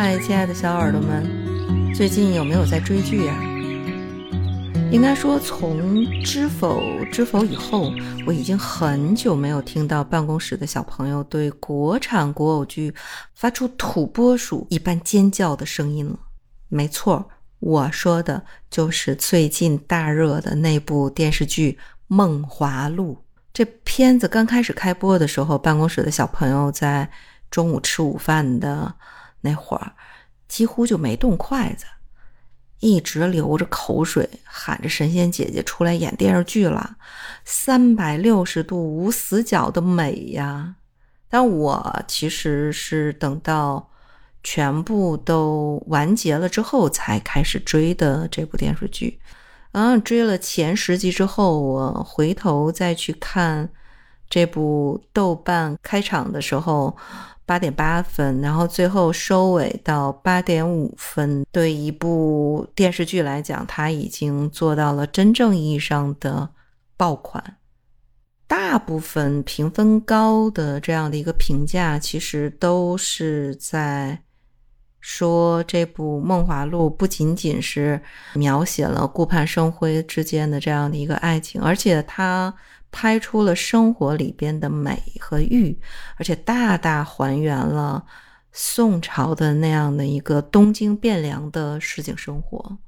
嗨，亲爱的小耳朵们，最近有没有在追剧呀？应该说，从《知否》《知否》以后，我已经很久没有听到办公室的小朋友对国产国偶剧发出土拨鼠一般尖叫的声音了。没错，我说的就是最近大热的那部电视剧《梦华录》。这片子刚开始开播的时候，办公室的小朋友在中午吃午饭的那会儿，几乎就没动筷子。一直流着口水，喊着神仙姐姐出来演电视剧了，三百六十度无死角的美呀！但我其实是等到全部都完结了之后才开始追的这部电视剧。嗯，追了前十集之后，我回头再去看这部豆瓣开场的时候。八点八分，然后最后收尾到八点五分。对一部电视剧来讲，它已经做到了真正意义上的爆款。大部分评分高的这样的一个评价，其实都是在说这部《梦华录》不仅仅是描写了顾盼生辉之间的这样的一个爱情，而且它。拍出了生活里边的美和欲，而且大大还原了宋朝的那样的一个东京汴梁的市井生活。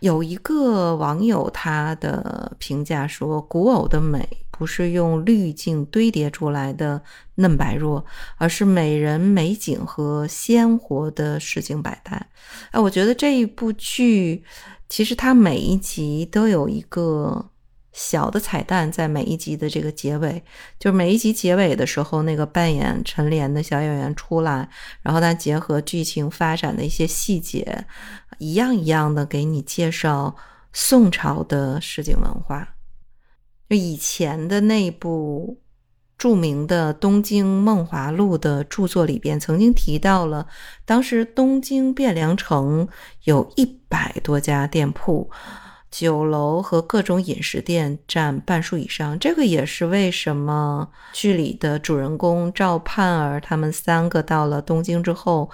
有一个网友他的评价说：“古偶的美不是用滤镜堆叠出来的嫩白弱，而是美人美景和鲜活的市井百态。”哎，我觉得这一部剧其实它每一集都有一个。小的彩蛋在每一集的这个结尾，就是每一集结尾的时候，那个扮演陈莲的小演员出来，然后他结合剧情发展的一些细节，一样一样的给你介绍宋朝的市井文化。就以前的那部著名的《东京梦华录》的著作里边，曾经提到了，当时东京汴梁城有一百多家店铺。酒楼和各种饮食店占半数以上，这个也是为什么剧里的主人公赵盼儿他们三个到了东京之后，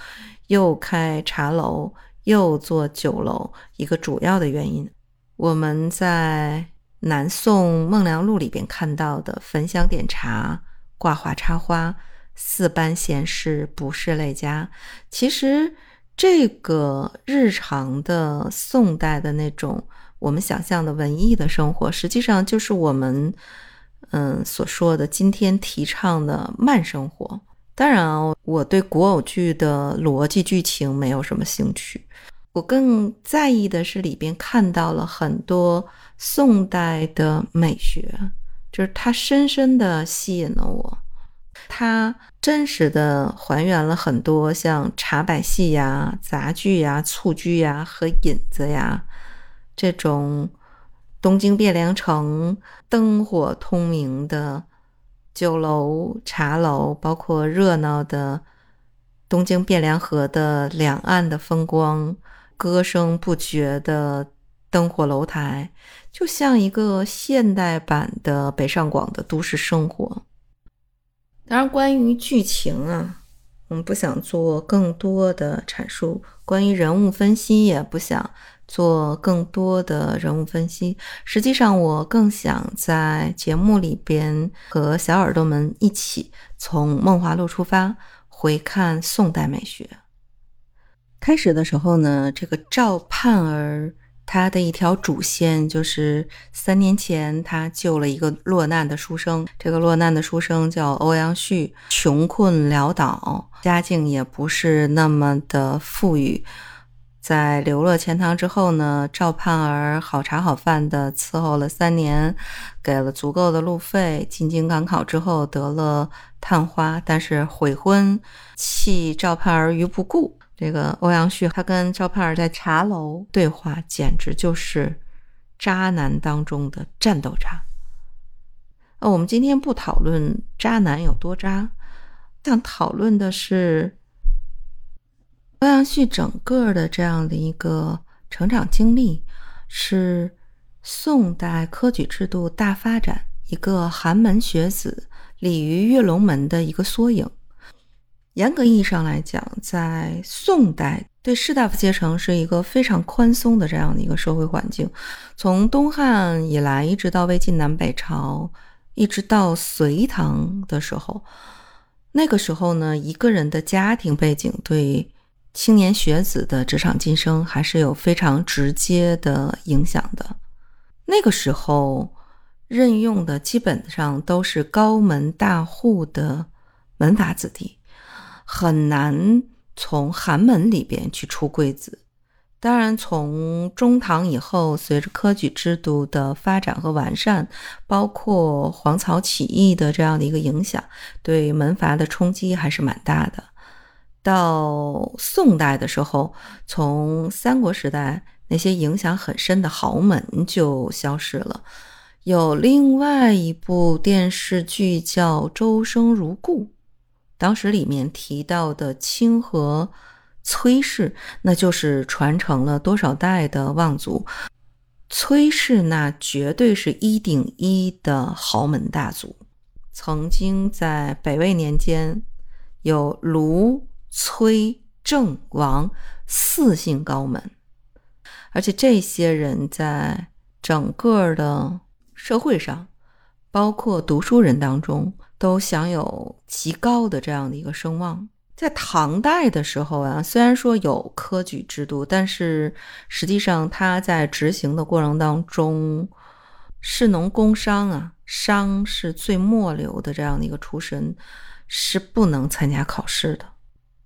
又开茶楼又做酒楼一个主要的原因。我们在南宋孟良录里边看到的焚香点茶、挂画插花、四班闲事不是累家，其实这个日常的宋代的那种。我们想象的文艺的生活，实际上就是我们嗯所说的今天提倡的慢生活。当然，我对古偶剧的逻辑剧情没有什么兴趣，我更在意的是里边看到了很多宋代的美学，就是它深深的吸引了我。它真实的还原了很多像茶百戏呀、杂剧呀、蹴鞠呀和引子呀。这种东京汴梁城灯火通明的酒楼、茶楼，包括热闹的东京汴梁河的两岸的风光，歌声不绝的灯火楼台，就像一个现代版的北上广的都市生活。当然，关于剧情啊，我们不想做更多的阐述；关于人物分析，也不想。做更多的人物分析，实际上我更想在节目里边和小耳朵们一起从《梦华录》出发，回看宋代美学。开始的时候呢，这个赵盼儿他的一条主线就是三年前他救了一个落难的书生，这个落难的书生叫欧阳旭，穷困潦倒，家境也不是那么的富裕。在流落钱塘之后呢，赵盼儿好茶好饭的伺候了三年，给了足够的路费。进京赶考之后得了探花，但是悔婚，弃赵盼儿于不顾。这个欧阳旭他跟赵盼儿在茶楼对话，简直就是渣男当中的战斗渣。呃，我们今天不讨论渣男有多渣，想讨论的是。欧阳旭整个的这样的一个成长经历，是宋代科举制度大发展，一个寒门学子鲤鱼跃龙门的一个缩影。严格意义上来讲，在宋代，对士大夫阶层是一个非常宽松的这样的一个社会环境。从东汉以来，一直到魏晋南北朝，一直到隋唐的时候，那个时候呢，一个人的家庭背景对青年学子的职场晋升还是有非常直接的影响的。那个时候，任用的基本上都是高门大户的门阀子弟。很难从寒门里边去出贵子。当然，从中唐以后，随着科举制度的发展和完善，包括黄巢起义的这样的一个影响，对门阀的冲击还是蛮大的。到宋代的时候，从三国时代那些影响很深的豪门就消失了。有另外一部电视剧叫《周生如故》。当时里面提到的清河崔氏，那就是传承了多少代的望族。崔氏那绝对是一顶一的豪门大族，曾经在北魏年间有卢、崔、郑、王四姓高门，而且这些人在整个的社会上，包括读书人当中。都享有极高的这样的一个声望。在唐代的时候啊，虽然说有科举制度，但是实际上他在执行的过程当中，士农工商啊，商是最末流的这样的一个出身，是不能参加考试的。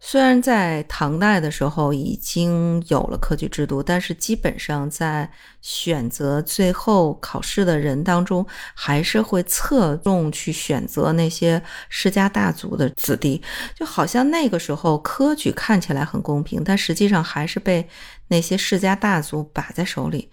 虽然在唐代的时候已经有了科举制度，但是基本上在选择最后考试的人当中，还是会侧重去选择那些世家大族的子弟。就好像那个时候科举看起来很公平，但实际上还是被那些世家大族把在手里。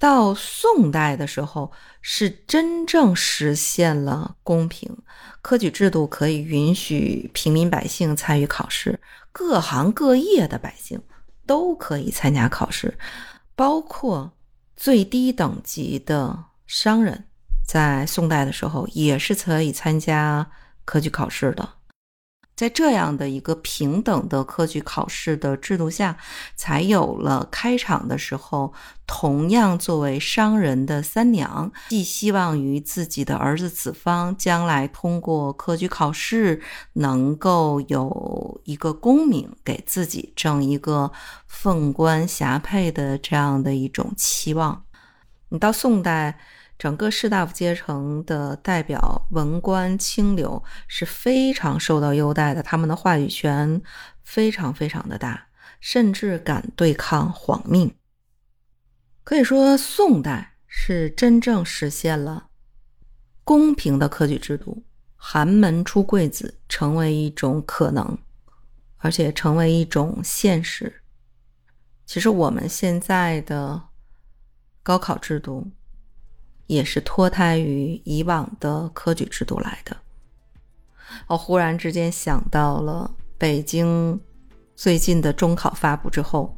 到宋代的时候，是真正实现了公平，科举制度可以允许平民百姓参与考试，各行各业的百姓都可以参加考试，包括最低等级的商人，在宋代的时候也是可以参加科举考试的。在这样的一个平等的科举考试的制度下，才有了开场的时候，同样作为商人的三娘，寄希望于自己的儿子子方将来通过科举考试，能够有一个功名，给自己挣一个凤冠霞帔的这样的一种期望。你到宋代。整个士大夫阶层的代表文官清流是非常受到优待的，他们的话语权非常非常的大，甚至敢对抗皇命。可以说，宋代是真正实现了公平的科举制度，寒门出贵子成为一种可能，而且成为一种现实。其实我们现在的高考制度。也是脱胎于以往的科举制度来的。我忽然之间想到了北京最近的中考发布之后，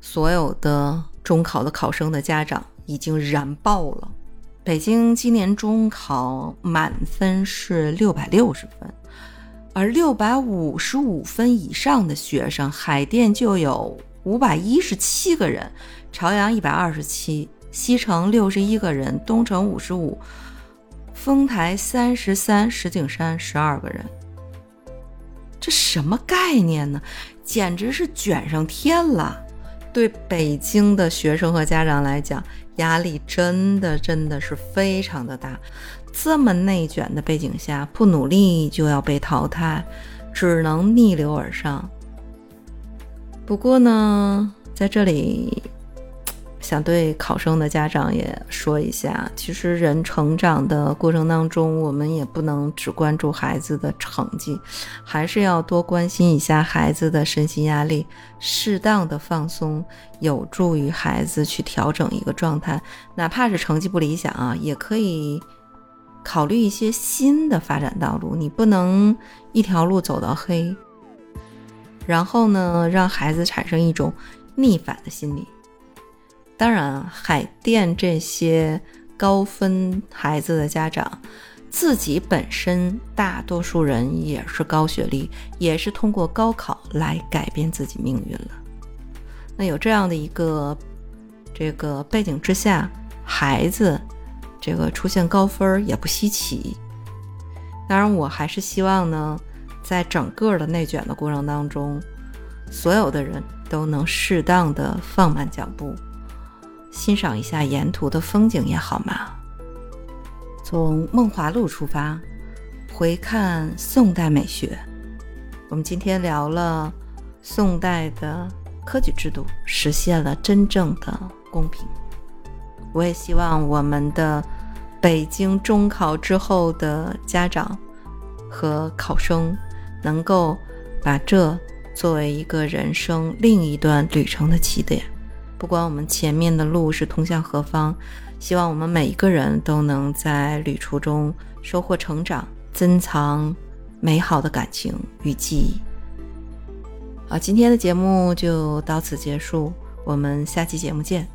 所有的中考的考生的家长已经燃爆了。北京今年中考满分是六百六十分，而六百五十五分以上的学生，海淀就有五百一十七个人，朝阳一百二十七。西城六十一个人，东城五十五，丰台三十三，石景山十二个人。这什么概念呢？简直是卷上天了！对北京的学生和家长来讲，压力真的真的是非常的大。这么内卷的背景下，不努力就要被淘汰，只能逆流而上。不过呢，在这里。想对考生的家长也说一下，其实人成长的过程当中，我们也不能只关注孩子的成绩，还是要多关心一下孩子的身心压力，适当的放松，有助于孩子去调整一个状态。哪怕是成绩不理想啊，也可以考虑一些新的发展道路。你不能一条路走到黑，然后呢，让孩子产生一种逆反的心理。当然，海淀这些高分孩子的家长，自己本身大多数人也是高学历，也是通过高考来改变自己命运了。那有这样的一个这个背景之下，孩子这个出现高分也不稀奇。当然，我还是希望呢，在整个的内卷的过程当中，所有的人都能适当的放慢脚步，欣赏一下沿途的风景也好嘛。从梦华录出发，回看宋代美学。我们今天聊了宋代的科举制度实现了真正的公平。我也希望我们的。北京中考之后的家长和考生，能够把这作为一个人生另一段旅程的起点。不管我们前面的路是通向何方，希望我们每一个人都能在旅途中收获成长，珍藏美好的感情与记忆。好，今天的节目就到此结束，我们下期节目见。